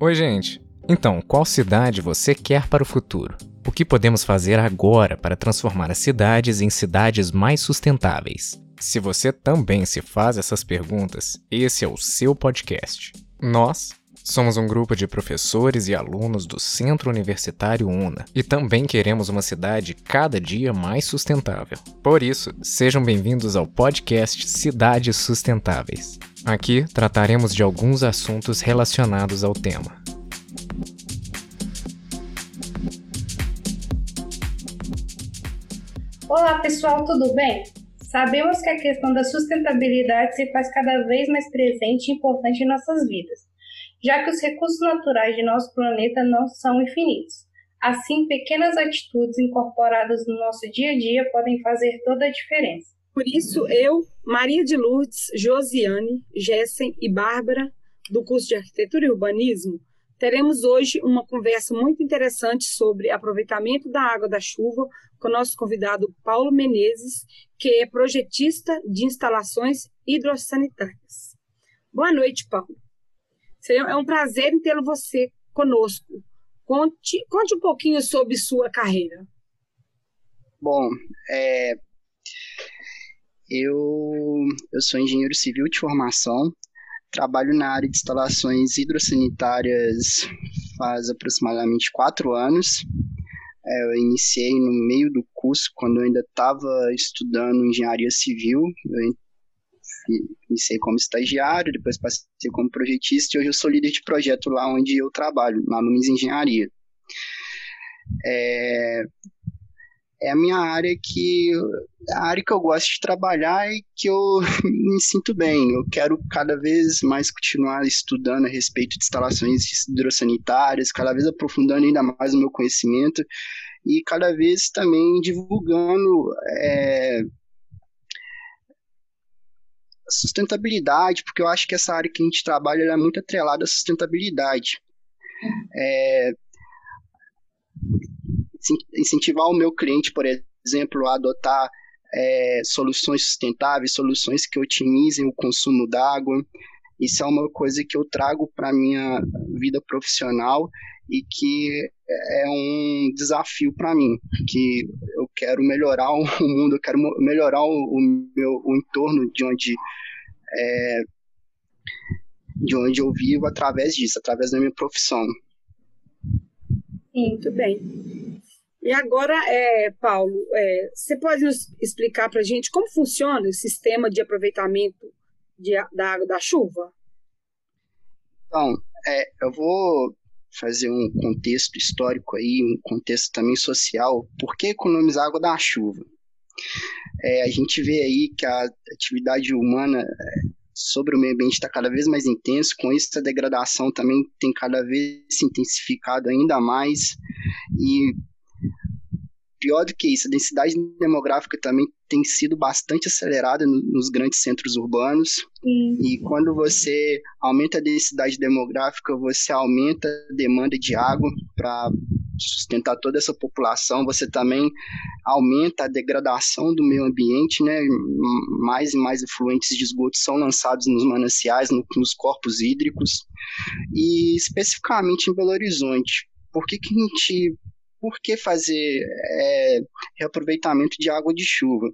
Oi, gente. Então, qual cidade você quer para o futuro? O que podemos fazer agora para transformar as cidades em cidades mais sustentáveis? Se você também se faz essas perguntas, esse é o seu podcast. Nós somos um grupo de professores e alunos do Centro Universitário UNA e também queremos uma cidade cada dia mais sustentável. Por isso, sejam bem-vindos ao podcast Cidades Sustentáveis. Aqui trataremos de alguns assuntos relacionados ao tema. Olá pessoal, tudo bem? Sabemos que a questão da sustentabilidade se faz cada vez mais presente e importante em nossas vidas, já que os recursos naturais de nosso planeta não são infinitos. Assim, pequenas atitudes incorporadas no nosso dia a dia podem fazer toda a diferença. Por isso, eu, Maria de Lourdes, Josiane, Gessen e Bárbara, do curso de Arquitetura e Urbanismo, teremos hoje uma conversa muito interessante sobre aproveitamento da água da chuva com nosso convidado Paulo Menezes, que é projetista de instalações hidrossanitárias. Boa noite, Paulo. É um prazer tê-lo você conosco. Conte, conte um pouquinho sobre sua carreira. Bom, é, eu, eu sou engenheiro civil de formação, trabalho na área de instalações hidrossanitárias faz aproximadamente quatro anos. É, eu iniciei no meio do curso, quando eu ainda estava estudando engenharia civil. Eu iniciei como estagiário, depois passei como projetista e hoje eu sou líder de projeto lá onde eu trabalho, na Lumes Engenharia. É, é a minha área que a área que eu gosto de trabalhar e que eu me sinto bem. Eu quero cada vez mais continuar estudando a respeito de instalações hidrossanitárias, cada vez aprofundando ainda mais o meu conhecimento e cada vez também divulgando é, sustentabilidade, porque eu acho que essa área que a gente trabalha é muito atrelada à sustentabilidade. É, incentivar o meu cliente, por exemplo, a adotar é, soluções sustentáveis, soluções que otimizem o consumo d'água. Isso é uma coisa que eu trago para a minha vida profissional e que é um desafio para mim, que eu quero melhorar o mundo, eu quero melhorar o, meu o entorno de onde é, de onde eu vivo através disso, através da minha profissão. Muito bem. E agora, é, Paulo, é, você pode nos explicar para a gente como funciona o sistema de aproveitamento de, da água da chuva? Então, é, eu vou fazer um contexto histórico aí, um contexto também social. Por que economizar água da chuva? É, a gente vê aí que a atividade humana é, sobre o meio ambiente está cada vez mais intenso, com isso a degradação também tem cada vez se intensificado ainda mais, e pior do que isso, a densidade demográfica também tem sido bastante acelerada no, nos grandes centros urbanos. Sim. E quando você aumenta a densidade demográfica, você aumenta a demanda de água para sustentar toda essa população. Você também aumenta a degradação do meio ambiente, né? Mais e mais efluentes de esgoto são lançados nos mananciais, no, nos corpos hídricos. E especificamente em Belo Horizonte, por que, que a gente por que fazer é, reaproveitamento de água de chuva?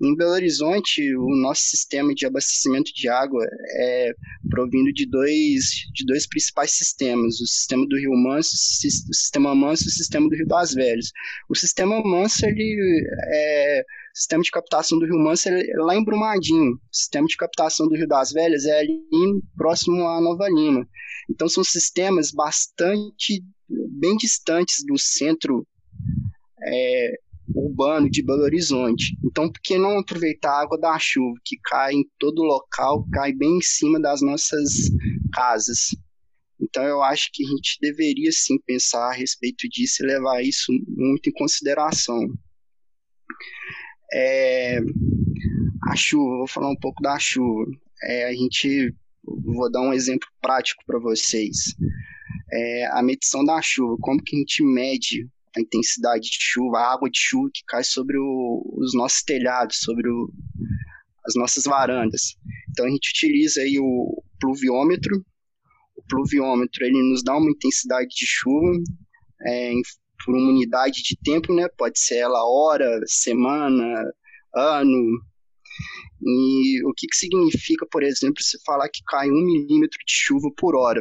Em Belo Horizonte, o nosso sistema de abastecimento de água é provindo de dois, de dois principais sistemas, o sistema do Rio Manso, o sistema Manso e o sistema do Rio das Velhas. O sistema Manso, ele é, sistema de captação do Rio Manso é lá em Brumadinho, o sistema de captação do Rio das Velhas é ali próximo a Nova Lima. Então são sistemas bastante bem distantes do centro é, urbano de Belo Horizonte. Então, por que não aproveitar a água da chuva que cai em todo local, cai bem em cima das nossas casas? Então, eu acho que a gente deveria sim pensar a respeito disso e levar isso muito em consideração. É, a chuva, vou falar um pouco da chuva. É, a gente, vou dar um exemplo prático para vocês é, a medição da chuva, como que a gente mede a intensidade de chuva, a água de chuva que cai sobre o, os nossos telhados, sobre o, as nossas varandas. Então a gente utiliza aí o pluviômetro. O pluviômetro ele nos dá uma intensidade de chuva é, por uma unidade de tempo, né? Pode ser ela hora, semana, ano. E o que, que significa, por exemplo, se falar que cai um milímetro de chuva por hora?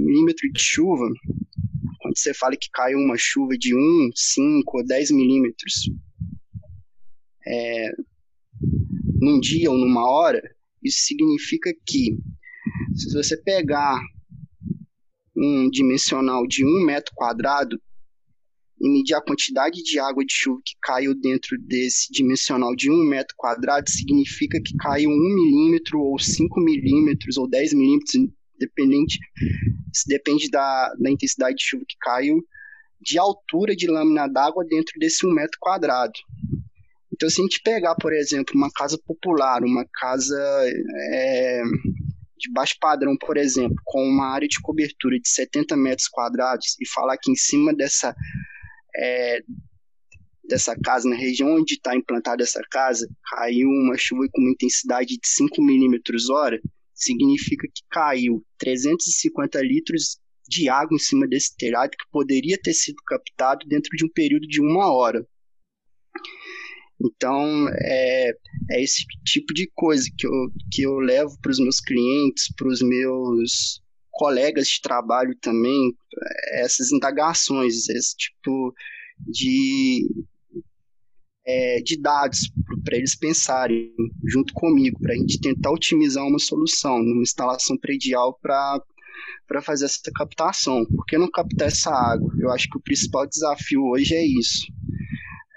Milímetro de chuva, quando você fala que cai uma chuva de 1, 5 ou 10 milímetros é, num dia ou numa hora, isso significa que se você pegar um dimensional de um metro quadrado e medir a quantidade de água de chuva que caiu dentro desse dimensional de um metro quadrado, significa que caiu um milímetro, ou cinco milímetros, ou dez milímetros, dependente, depende da, da intensidade de chuva que caiu, de altura de lâmina d'água dentro desse um metro quadrado. Então, se a gente pegar, por exemplo, uma casa popular, uma casa é, de baixo padrão, por exemplo, com uma área de cobertura de 70 metros quadrados e falar que em cima dessa é, dessa casa, na região onde está implantada essa casa, caiu uma chuva com uma intensidade de 5 milímetros hora, significa que caiu 350 litros de água em cima desse telhado que poderia ter sido captado dentro de um período de uma hora. Então, é, é esse tipo de coisa que eu, que eu levo para os meus clientes, para os meus colegas de trabalho também, essas indagações, esse tipo de, é, de dados para eles pensarem junto comigo, para a gente tentar otimizar uma solução, uma instalação predial para para fazer essa captação. Por que não captar essa água? Eu acho que o principal desafio hoje é isso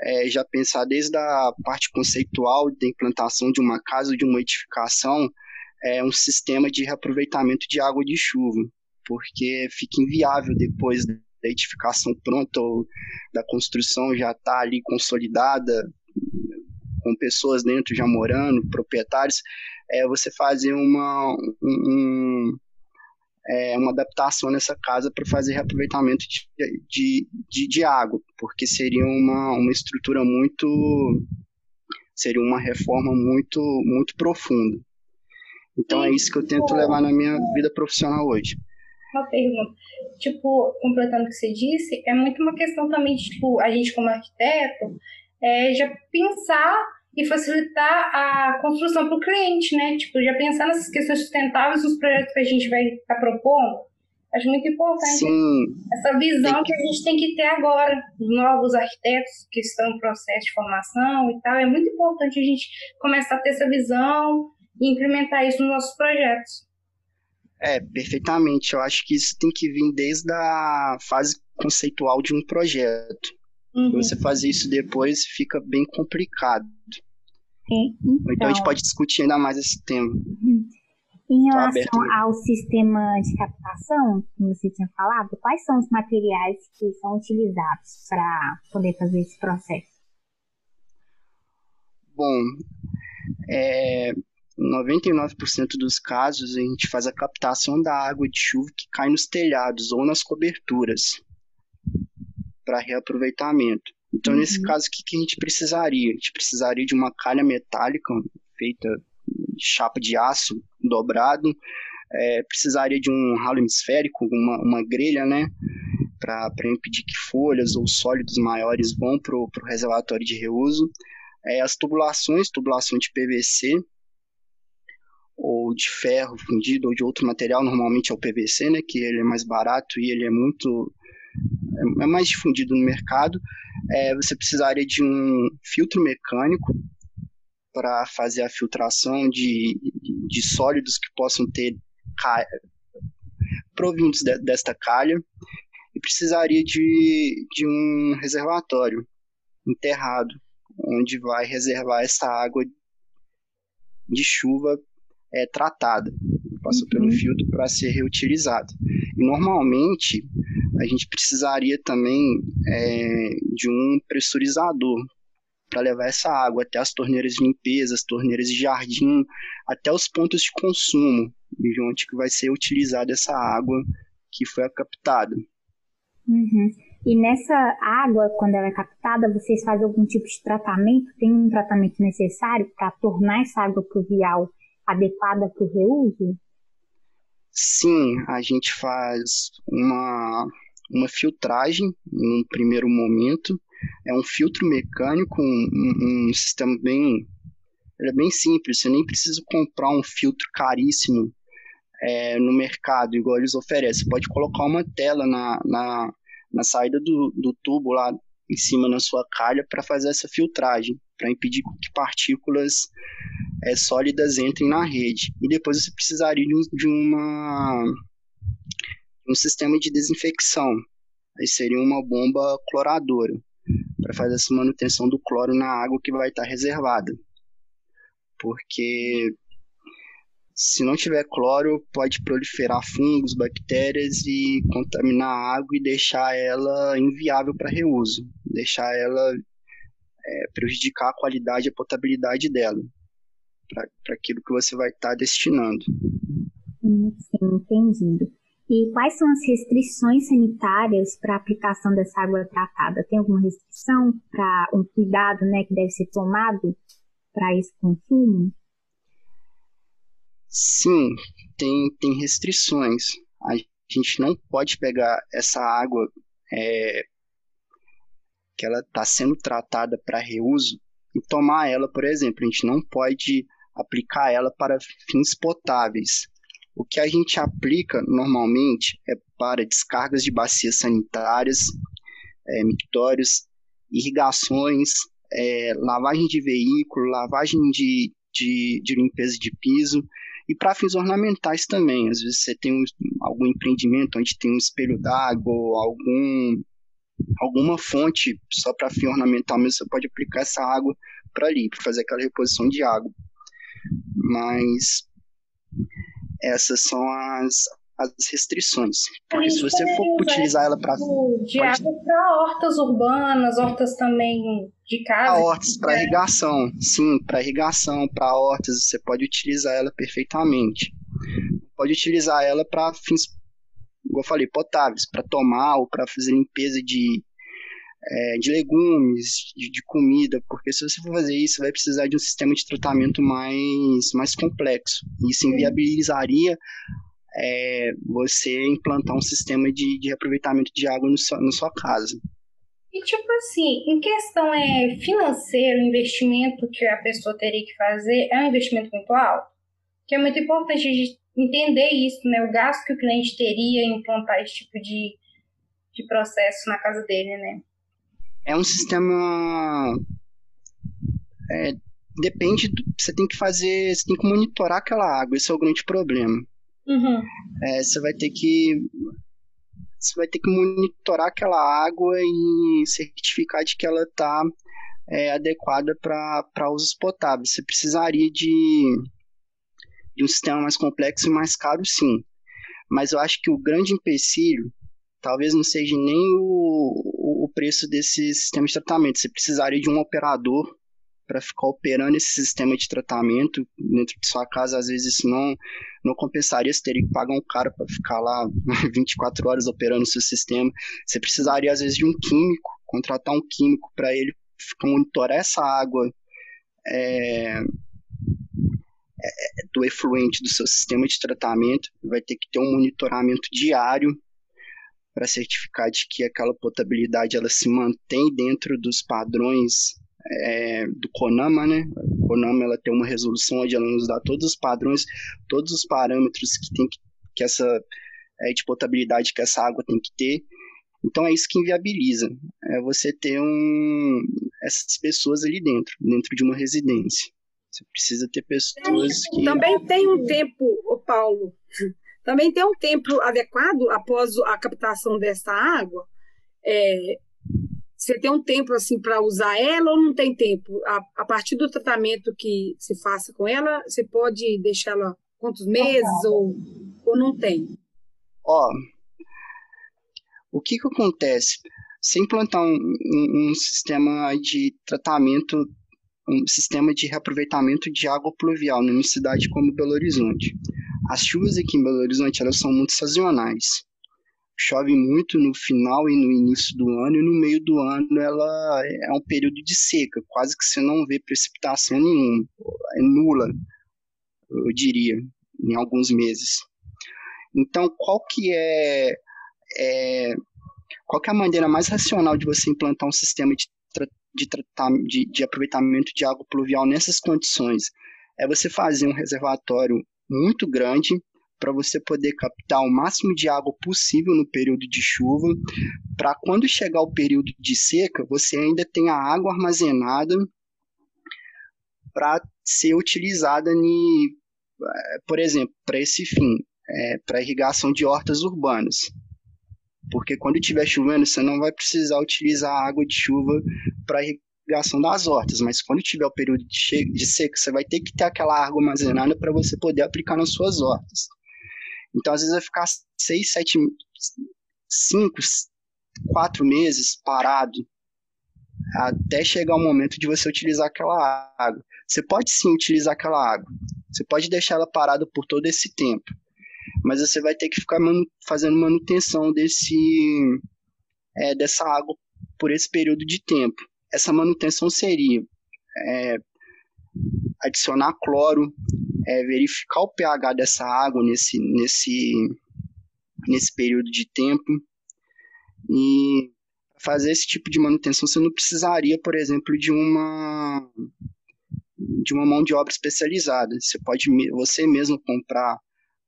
é, já pensar desde a parte conceitual da implantação de uma casa, de uma edificação, é, um sistema de reaproveitamento de água de chuva, porque fica inviável depois da edificação pronta ou da construção já estar tá ali consolidada, com pessoas dentro já morando, proprietários, é você fazer uma, um, é, uma adaptação nessa casa para fazer reaproveitamento de, de, de, de, água, porque seria uma, uma estrutura muito. seria uma reforma muito, muito profunda. Então é isso que eu tento levar na minha vida profissional hoje. Uma pergunta. Tipo, completando o que você disse, é muito uma questão também de, tipo, a gente como arquiteto, é, já pensar e facilitar a construção para o cliente, né? Tipo, já pensar nessas questões sustentáveis nos projetos que a gente vai estar tá propondo. Acho muito importante Sim. essa visão que a gente tem que ter agora, os novos arquitetos que estão em processo de formação e tal. É muito importante a gente começar a ter essa visão e implementar isso nos nossos projetos. É, perfeitamente. Eu acho que isso tem que vir desde a fase conceitual de um projeto. Uhum. Você fazer isso depois fica bem complicado. Então, então, a gente então pode discutir ainda mais esse tema. Uhum. Em relação ao sistema de captação, que você tinha falado, quais são os materiais que são utilizados para poder fazer esse processo? Bom, é, 99% dos casos a gente faz a captação da água de chuva que cai nos telhados ou nas coberturas para reaproveitamento. Então, uhum. nesse caso, o que, que a gente precisaria? A gente precisaria de uma calha metálica feita de chapa de aço dobrado, é, precisaria de um ralo hemisférico, uma, uma grelha, né? Para impedir que folhas ou sólidos maiores vão para o reservatório de reuso. É, as tubulações, tubulação de PVC, ou de ferro fundido ou de outro material, normalmente é o PVC, né, que ele é mais barato e ele é muito é, é mais difundido no mercado. É, você precisaria de um filtro mecânico para fazer a filtração de, de sólidos que possam ter provindos de, desta calha e precisaria de, de um reservatório enterrado, onde vai reservar essa água de chuva é, tratada, passou uhum. pelo filtro para ser reutilizada. E normalmente a gente precisaria também é, de um pressurizador para levar essa água até as torneiras de limpeza, as torneiras de jardim, até os pontos de consumo, de onde que vai ser utilizada essa água que foi captada. Uhum. E nessa água, quando ela é captada, vocês fazem algum tipo de tratamento? Tem um tratamento necessário para tornar essa água pluvial adequada para o reuso? Sim, a gente faz uma, uma filtragem no primeiro momento. É um filtro mecânico, um, um sistema bem, é bem simples. Você nem precisa comprar um filtro caríssimo é, no mercado, igual eles oferecem. Você pode colocar uma tela na, na, na saída do, do tubo lá em cima na sua calha para fazer essa filtragem, para impedir que partículas é, sólidas entrem na rede. E depois você precisaria de, um, de uma um sistema de desinfecção. Aí seria uma bomba cloradora para fazer essa manutenção do cloro na água que vai estar reservada. Porque se não tiver cloro, pode proliferar fungos, bactérias e contaminar a água e deixar ela inviável para reuso, deixar ela é, prejudicar a qualidade e a potabilidade dela para aquilo que você vai estar tá destinando. Hum, sim, entendido. E quais são as restrições sanitárias para a aplicação dessa água tratada? Tem alguma restrição para um cuidado né, que deve ser tomado para esse consumo? Sim, tem, tem restrições. A gente não pode pegar essa água é, que ela está sendo tratada para reuso e tomar ela, por exemplo. A gente não pode aplicar ela para fins potáveis. O que a gente aplica normalmente é para descargas de bacias sanitárias, é, mictórios, irrigações, é, lavagem de veículo, lavagem de, de, de limpeza de piso e para fins ornamentais também. Às vezes você tem um, algum empreendimento onde tem um espelho d'água algum, alguma fonte só para fim ornamental mesmo, você pode aplicar essa água para ali, para fazer aquela reposição de água. Mas essas são as, as restrições. Porque se você for utilizar ela para. De pode... água para hortas urbanas, hortas também de casa. Para hortas, para irrigação. Sim, para irrigação, para hortas, você pode utilizar ela perfeitamente. Pode utilizar ela para fins, como eu falei, potáveis, para tomar ou para fazer limpeza de, é, de legumes, de, de, comida, porque se você for fazer isso, vai precisar de um sistema de tratamento mais, mais complexo. Isso inviabilizaria é, você implantar um sistema de, de reaproveitamento de água no seu, na sua casa. E tipo assim, em questão é financeiro, o investimento que a pessoa teria que fazer é um investimento muito alto, que é muito importante a gente entender isso, né? O gasto que o cliente teria em implantar esse tipo de, de processo na casa dele, né? É um sistema é, depende do, você tem que fazer, você tem que monitorar aquela água, esse é o grande problema. Uhum. É, você vai ter que você vai ter que monitorar aquela água e certificar de que ela está é, adequada para usos potáveis. Você precisaria de, de um sistema mais complexo e mais caro, sim. Mas eu acho que o grande empecilho talvez não seja nem o, o preço desse sistema de tratamento. Você precisaria de um operador para ficar operando esse sistema de tratamento dentro de sua casa, às vezes isso não, não compensaria, você teria que pagar um cara para ficar lá 24 horas operando o seu sistema. Você precisaria, às vezes, de um químico, contratar um químico para ele monitorar essa água é, do efluente do seu sistema de tratamento, vai ter que ter um monitoramento diário para certificar de que aquela potabilidade ela se mantém dentro dos padrões é, do CONAMA, né? O CONAMA ela tem uma resolução onde ela nos dá todos os padrões, todos os parâmetros que tem que, que essa é, de potabilidade que essa água tem que ter. Então é isso que inviabiliza, é você ter um, essas pessoas ali dentro, dentro de uma residência. Você precisa ter pessoas que. Também tem um tempo, o Paulo, também tem um tempo adequado após a captação dessa água. É, você tem um tempo assim para usar ela ou não tem tempo? A, a, partir do tratamento que se faça com ela, você pode deixá-la quantos meses ou, ou não tem? Ó, o que que acontece? Se implantar um, um, um sistema de tratamento, um sistema de reaproveitamento de água pluvial numa cidade como Belo Horizonte, as chuvas aqui em Belo Horizonte elas são muito sazonais. Chove muito no final e no início do ano, e no meio do ano ela é um período de seca, quase que você não vê precipitação nenhuma, é nula, eu diria, em alguns meses. Então, qual que é, é qual que é a maneira mais racional de você implantar um sistema de, de, de, de aproveitamento de água pluvial nessas condições? É você fazer um reservatório muito grande para você poder captar o máximo de água possível no período de chuva, para quando chegar o período de seca, você ainda tenha água armazenada para ser utilizada, ni, eh, por exemplo, para esse fim, é, para irrigação de hortas urbanas. Porque quando estiver chovendo, você não vai precisar utilizar a água de chuva para irrigação das hortas, mas quando tiver o período de, seca, você vai ter que ter aquela água armazenada para você poder aplicar nas suas hortas. Então, às vezes, vai ficar seis, sete, cinco, quatro meses parado até chegar o momento de você utilizar aquela água. Você pode sim utilizar aquela água. Você pode deixar ela parada por todo esse tempo. Mas você vai ter que ficar manu fazendo manutenção desse, é, dessa água por esse período de tempo. Essa manutenção seria é, adicionar cloro, é, verificar o pH dessa água nesse, nesse, nesse período de tempo. E fazer esse tipo de manutenção você não precisaria, por exemplo, de uma de uma mão de obra especializada. Você pode você mesmo comprar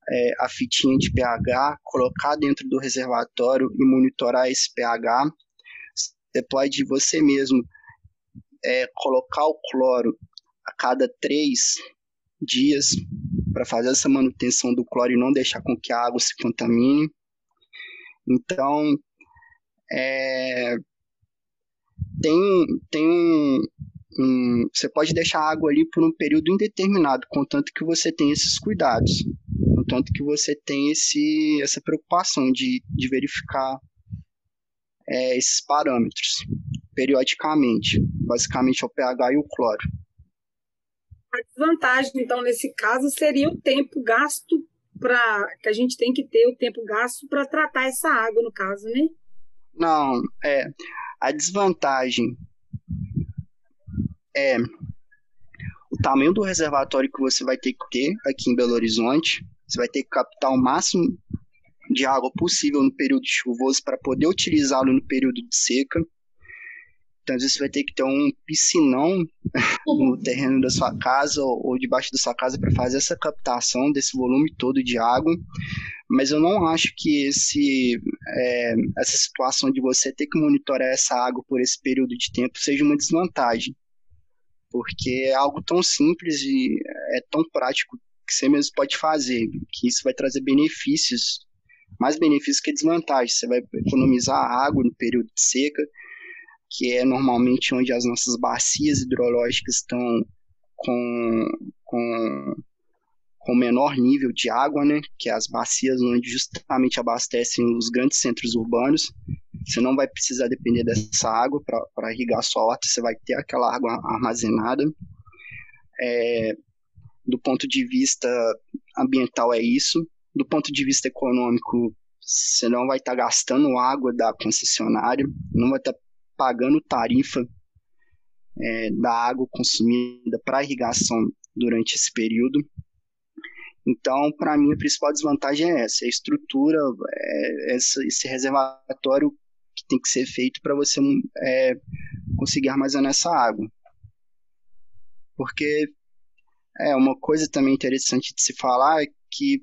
é, a fitinha de pH, colocar dentro do reservatório e monitorar esse pH. Você pode você mesmo é, colocar o cloro a cada três dias para fazer essa manutenção do cloro e não deixar com que a água se contamine. Então, é, tem, tem um, um, você pode deixar a água ali por um período indeterminado, contanto que você tenha esses cuidados, contanto que você tenha esse, essa preocupação de, de verificar é, esses parâmetros periodicamente, basicamente é o pH e o cloro. A desvantagem, então, nesse caso, seria o tempo gasto para que a gente tem que ter o tempo gasto para tratar essa água, no caso, né? Não, é a desvantagem é o tamanho do reservatório que você vai ter que ter aqui em Belo Horizonte. Você vai ter que captar o máximo de água possível no período chuvoso para poder utilizá-lo no período de seca. Então, às vezes, você vai ter que ter um piscinão no terreno da sua casa ou, debaixo da sua casa para fazer essa captação desse volume todo de água. Mas eu não acho que esse, é, essa situação de você ter que monitorar essa água por esse período de tempo seja uma desvantagem. Porque é algo tão simples e é tão prático que você mesmo pode fazer, que isso vai trazer benefícios, mais benefícios que desvantagens. Você vai economizar água no período de seca, que é normalmente onde as nossas bacias hidrológicas estão com, com, com menor nível de água, né? Que é as bacias onde justamente abastecem os grandes centros urbanos. Você não vai precisar depender dessa água para irrigar a sua horta, você vai ter aquela água armazenada. É, do ponto de vista ambiental é isso. Do ponto de vista econômico, você não vai estar tá gastando água da concessionária, não vai estar tá pagando tarifa é, da água consumida para irrigação durante esse período. Então, para mim, a principal desvantagem é essa: é a estrutura, é esse reservatório tem que ser feito para você é, conseguir armazenar essa água. Porque é uma coisa também interessante de se falar é que,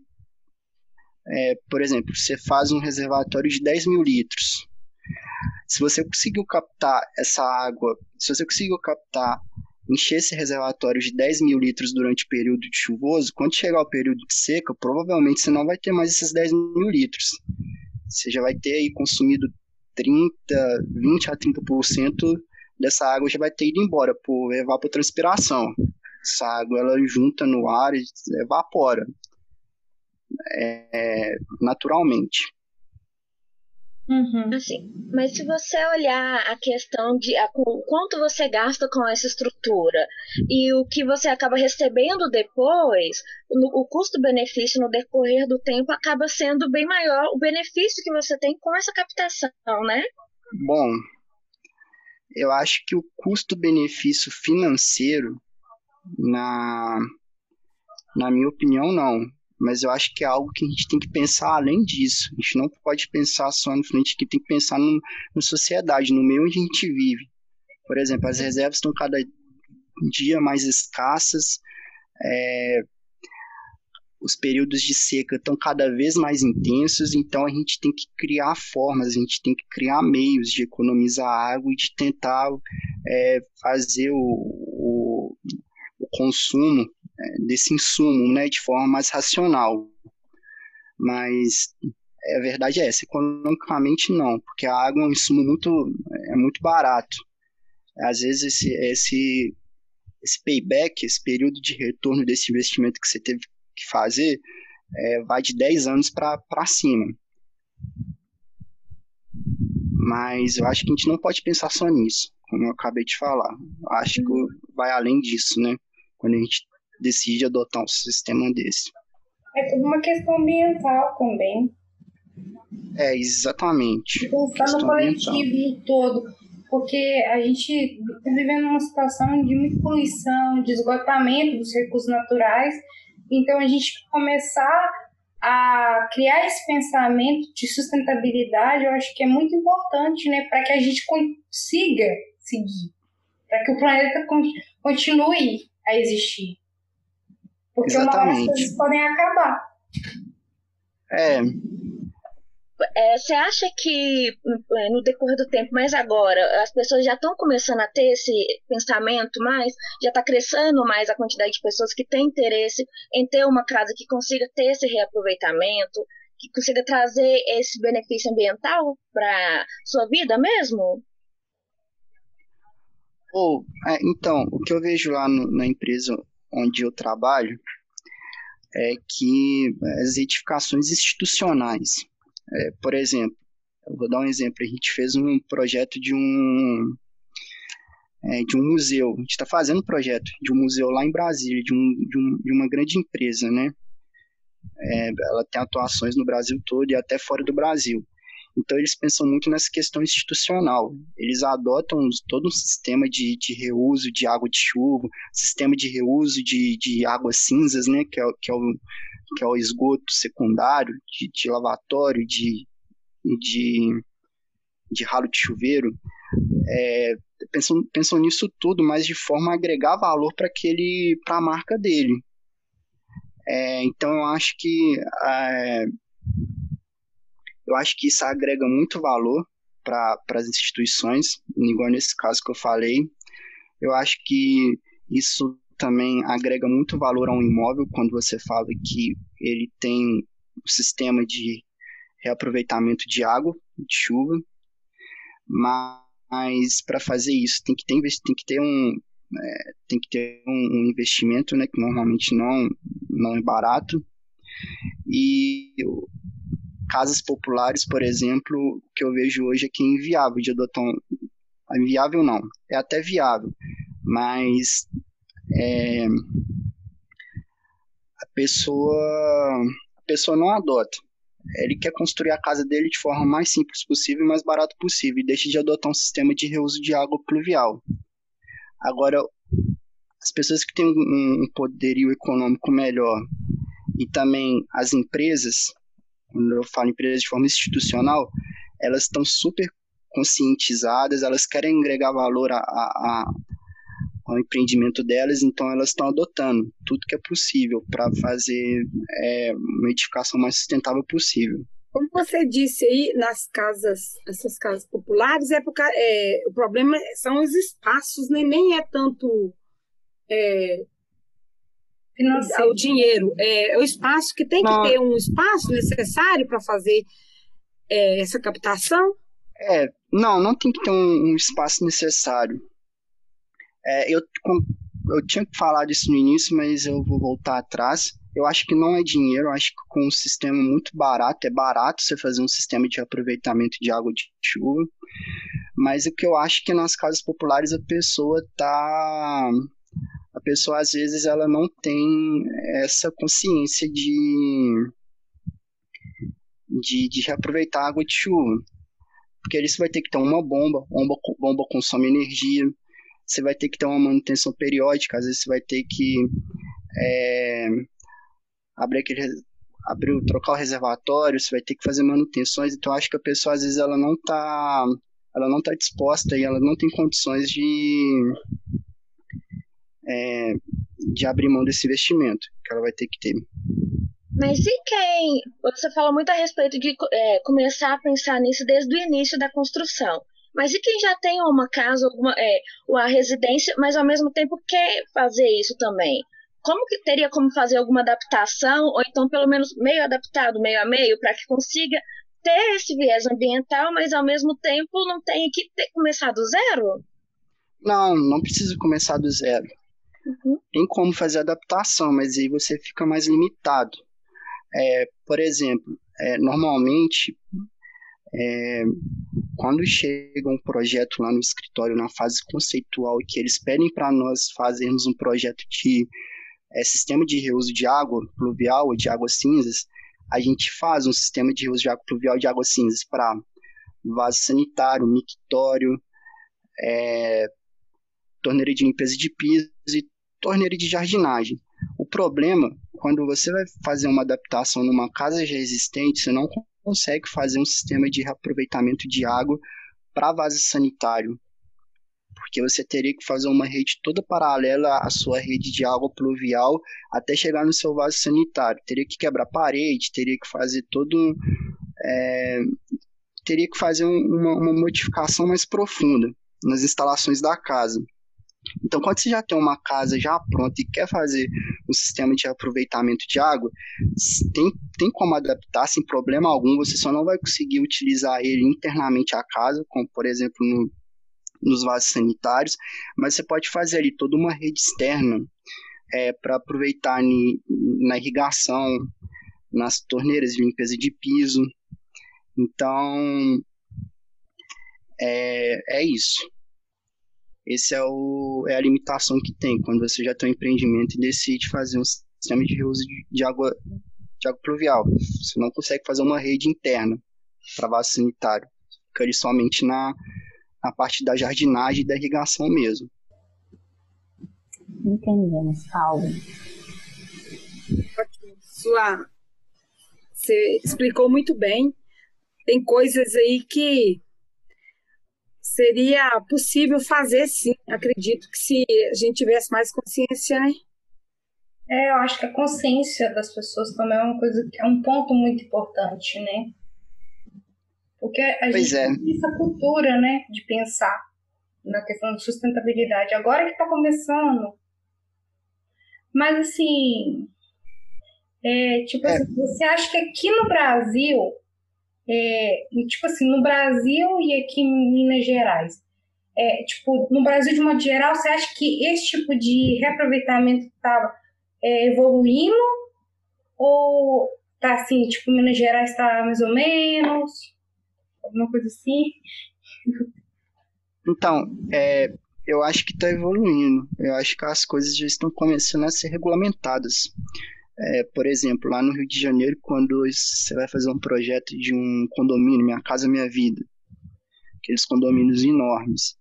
é, por exemplo, você faz um reservatório de 10 mil litros. Se você conseguiu captar essa água, se você conseguiu captar, encher esse reservatório de 10 mil litros durante o período de chuvoso, quando chegar o período de seca, provavelmente você não vai ter mais esses 10 mil litros. Você já vai ter aí consumido 30, 20 a 30% dessa água já vai ter ido embora por evapotranspiração. Essa água ela junta no ar e evapora é, naturalmente. Uhum. Assim, mas se você olhar a questão de a, o quanto você gasta com essa estrutura e o que você acaba recebendo depois, no, o custo-benefício no decorrer do tempo acaba sendo bem maior o benefício que você tem com essa captação, né? Bom, eu acho que o custo-benefício financeiro, na, na minha opinião, não. Mas eu acho que é algo que a gente tem que pensar além disso. A gente não pode pensar só no frente, que tem que pensar no, na sociedade, no meio onde a gente vive. Por exemplo, as reservas estão cada dia mais escassas, é, os períodos de seca estão cada vez mais intensos, então a gente tem que criar formas, a gente tem que criar meios de economizar água e de tentar é, fazer o, o, o consumo desse insumo né, de forma mais racional. Mas a verdade é essa, economicamente não, porque a água é um insumo muito, é muito barato. Às vezes esse, esse, esse payback, esse período de retorno desse investimento que você teve que fazer é, vai de 10 anos para cima. Mas eu acho que a gente não pode pensar só nisso, como eu acabei de falar. Eu acho que vai além disso, né? Quando a gente decide adotar um sistema desse. É tudo uma questão ambiental também. É, exatamente. Pensar no coletivo no todo. Porque a gente está vivendo uma situação de muita poluição, de esgotamento dos recursos naturais então, a gente começar a criar esse pensamento de sustentabilidade, eu acho que é muito importante, né, para que a gente consiga seguir, para que o planeta continue a existir. Porque Exatamente. uma hora as coisas podem acabar. É, é, você acha que é, no decorrer do tempo, mas agora, as pessoas já estão começando a ter esse pensamento mais, já está crescendo mais a quantidade de pessoas que têm interesse em ter uma casa que consiga ter esse reaproveitamento, que consiga trazer esse benefício ambiental para sua vida mesmo? Oh, é, então, o que eu vejo lá no, na empresa onde eu trabalho é que as edificações institucionais é, por exemplo, eu vou dar um exemplo. A gente fez um projeto de um é, de um museu. A gente está fazendo um projeto de um museu lá em Brasília, de, um, de, um, de uma grande empresa, né? É, ela tem atuações no Brasil todo e até fora do Brasil. Então, eles pensam muito nessa questão institucional. Eles adotam todo um sistema de, de reuso de água de chuva, sistema de reuso de, de águas cinzas, né, que é, que é o, que é o esgoto secundário, de, de lavatório, de, de, de ralo de chuveiro, é, pensam, pensam nisso tudo, mas de forma a agregar valor para a marca dele. É, então eu acho que é, eu acho que isso agrega muito valor para as instituições, igual nesse caso que eu falei. Eu acho que isso também agrega muito valor a um imóvel quando você fala que ele tem um sistema de reaproveitamento de água, de chuva, mas para fazer isso tem que ter, tem que ter um é, tem que ter um, um, investimento, né, que normalmente não não é barato e casas populares, por exemplo, o que eu vejo hoje é que é inviável de adotar um, inviável não, é até viável, mas é, a pessoa a pessoa não adota. Ele quer construir a casa dele de forma mais simples possível e mais barato possível e deixa de adotar um sistema de reuso de água pluvial. Agora, as pessoas que têm um poderio econômico melhor e também as empresas, quando eu falo empresas de forma institucional, elas estão super conscientizadas, elas querem agregar valor a, a, ao empreendimento delas, então elas estão adotando tudo que é possível para fazer é, uma edificação mais sustentável possível. Como você disse aí, nas casas, essas casas populares, é é, o problema são os espaços, né? nem é tanto é, o dinheiro, é, é, o espaço que tem que ter um espaço necessário para fazer é, essa captação? É, não, não tem que ter um, um espaço necessário. É, eu, eu tinha que falar disso no início, mas eu vou voltar atrás. Eu acho que não é dinheiro, eu acho que com um sistema muito barato, é barato você fazer um sistema de aproveitamento de água de chuva. Mas o que eu acho que nas casas populares a pessoa tá. A pessoa às vezes ela não tem essa consciência de, de, de reaproveitar a água de chuva. Porque ali você vai ter que ter uma bomba, bomba, bomba consome energia, você vai ter que ter uma manutenção periódica, às vezes você vai ter que é, abrir aquele abrir, trocar o reservatório, você vai ter que fazer manutenções, então acho que a pessoa às vezes ela não está ela não está disposta e ela não tem condições de é, de abrir mão desse investimento que ela vai ter que ter. Mas e quem? Você fala muito a respeito de é, começar a pensar nisso desde o início da construção. Mas e quem já tem uma casa, alguma, é, uma residência, mas ao mesmo tempo quer fazer isso também? Como que teria como fazer alguma adaptação, ou então pelo menos meio adaptado, meio a meio, para que consiga ter esse viés ambiental, mas ao mesmo tempo não tenha que ter, começar do zero? Não, não precisa começar do zero. Uhum. Tem como fazer adaptação, mas aí você fica mais limitado. É, por exemplo, é, normalmente, é, quando chega um projeto lá no escritório, na fase conceitual, que eles pedem para nós fazermos um projeto de é, sistema de reuso de água pluvial ou de águas cinzas, a gente faz um sistema de reuso de água pluvial de águas cinzas para vaso sanitário, mictório, é, torneira de limpeza de piso e torneira de jardinagem. O problema, quando você vai fazer uma adaptação numa casa já existente, você não consegue fazer um sistema de reaproveitamento de água para vaso sanitário, porque você teria que fazer uma rede toda paralela à sua rede de água pluvial até chegar no seu vaso sanitário. Teria que quebrar parede, teria que fazer todo. É, teria que fazer uma, uma modificação mais profunda nas instalações da casa. Então, quando você já tem uma casa já pronta e quer fazer um sistema de aproveitamento de água, tem, tem como adaptar sem problema algum, você só não vai conseguir utilizar ele internamente à casa, como por exemplo no, nos vasos sanitários, mas você pode fazer ali toda uma rede externa é, para aproveitar ni, na irrigação, nas torneiras de limpeza de piso. Então, é, é isso. Esse é, o, é a limitação que tem quando você já tem um empreendimento e decide fazer um sistema de reuso de água, de água pluvial. Você não consegue fazer uma rede interna para vaso sanitário. Fica ali somente na, na parte da jardinagem e da irrigação mesmo. Entendemos, Paulo. Sua, você explicou muito bem. Tem coisas aí que seria possível fazer sim. Acredito que se a gente tivesse mais consciência, né? É, eu acho que a consciência das pessoas também é uma coisa que é um ponto muito importante, né? Porque a pois gente é. tem essa cultura, né, de pensar na questão de sustentabilidade. Agora que está começando. Mas assim, é, tipo é. Assim, você acha que aqui no Brasil é, tipo assim, no Brasil e aqui em Minas Gerais. É, tipo, no Brasil, de modo geral, você acha que esse tipo de reaproveitamento está é, evoluindo? Ou tá assim, tipo, Minas Gerais está mais ou menos? Alguma coisa assim? Então, é, eu acho que está evoluindo. Eu acho que as coisas já estão começando a ser regulamentadas. É, por exemplo, lá no Rio de Janeiro, quando você vai fazer um projeto de um condomínio, Minha Casa Minha Vida, aqueles condomínios enormes,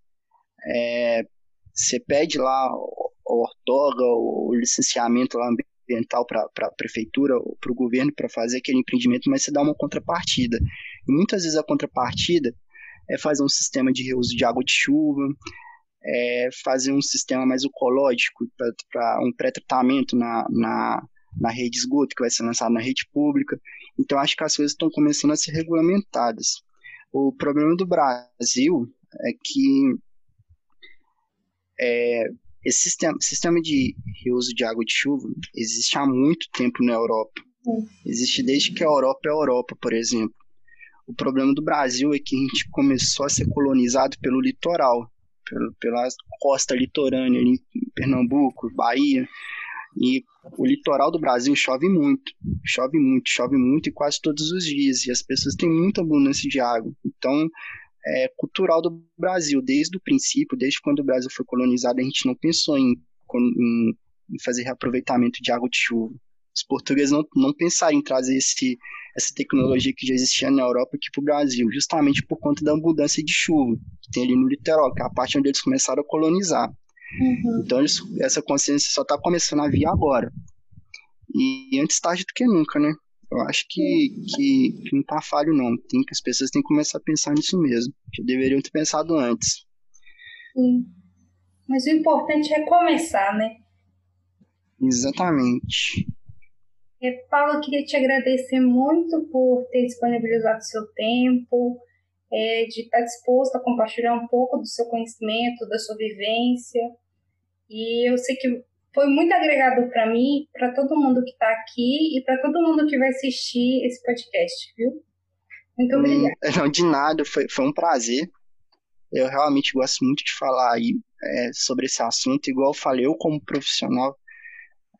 é, você pede lá o, ortoga, o licenciamento lá ambiental para a prefeitura ou para o governo para fazer aquele empreendimento, mas você dá uma contrapartida. E muitas vezes a contrapartida é fazer um sistema de reuso de água de chuva, é fazer um sistema mais ecológico para um pré-tratamento na, na na rede esgoto, que vai ser lançado na rede pública. Então, acho que as coisas estão começando a ser regulamentadas. O problema do Brasil é que é, esse sistema, sistema de reuso de água de chuva existe há muito tempo na Europa. Existe desde que a Europa é a Europa, por exemplo. O problema do Brasil é que a gente começou a ser colonizado pelo litoral, pelo, pela costa litorânea em Pernambuco, Bahia. E o litoral do Brasil chove muito, chove muito, chove muito e quase todos os dias. E as pessoas têm muita abundância de água. Então, é cultural do Brasil. Desde o princípio, desde quando o Brasil foi colonizado, a gente não pensou em, em, fazer reaproveitamento de água de chuva. Os portugueses não, não pensaram em trazer esse, essa tecnologia que já existia na Europa aqui para o Brasil, justamente por conta da abundância de chuva que tem ali no litoral, que é a parte onde eles começaram a colonizar. Uhum. Então eles, essa consciência só está começando a vir agora. E antes tarde do que nunca, né? Eu acho que, que, que não tá falho, não. Tem que as pessoas têm que começar a pensar nisso mesmo. Que deveriam ter pensado antes. Sim. Mas o importante é começar, né? Exatamente. É, Paulo, eu queria te agradecer muito por ter disponibilizado seu tempo, é, de estar disposto a compartilhar um pouco do seu conhecimento, da sua vivência. E eu sei que foi muito agregado para mim, para todo mundo que está aqui e para todo mundo que vai assistir esse podcast, viu? Muito hum, obrigada. Hum, não, de nada, foi, foi um prazer. Eu realmente gosto muito de falar aí é, sobre esse assunto. Igual eu falei, eu como profissional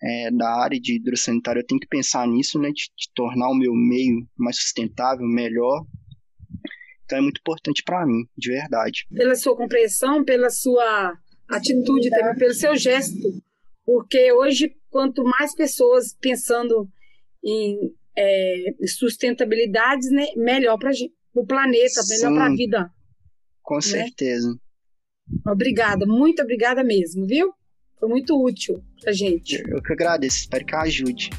é, da área de hidrossanitário, eu tenho que pensar nisso, né, de, de tornar o meu meio mais sustentável, melhor. Então é muito importante para mim, de verdade. Pela sua compreensão, pela sua atitude também, pelo seu gesto, porque hoje quanto mais pessoas pensando em é, sustentabilidades, né, melhor para o planeta, Sim, melhor para a vida. Com né? certeza. Obrigada, muito obrigada mesmo, viu? Foi muito útil pra gente. Eu que agradeço, espero que ajude.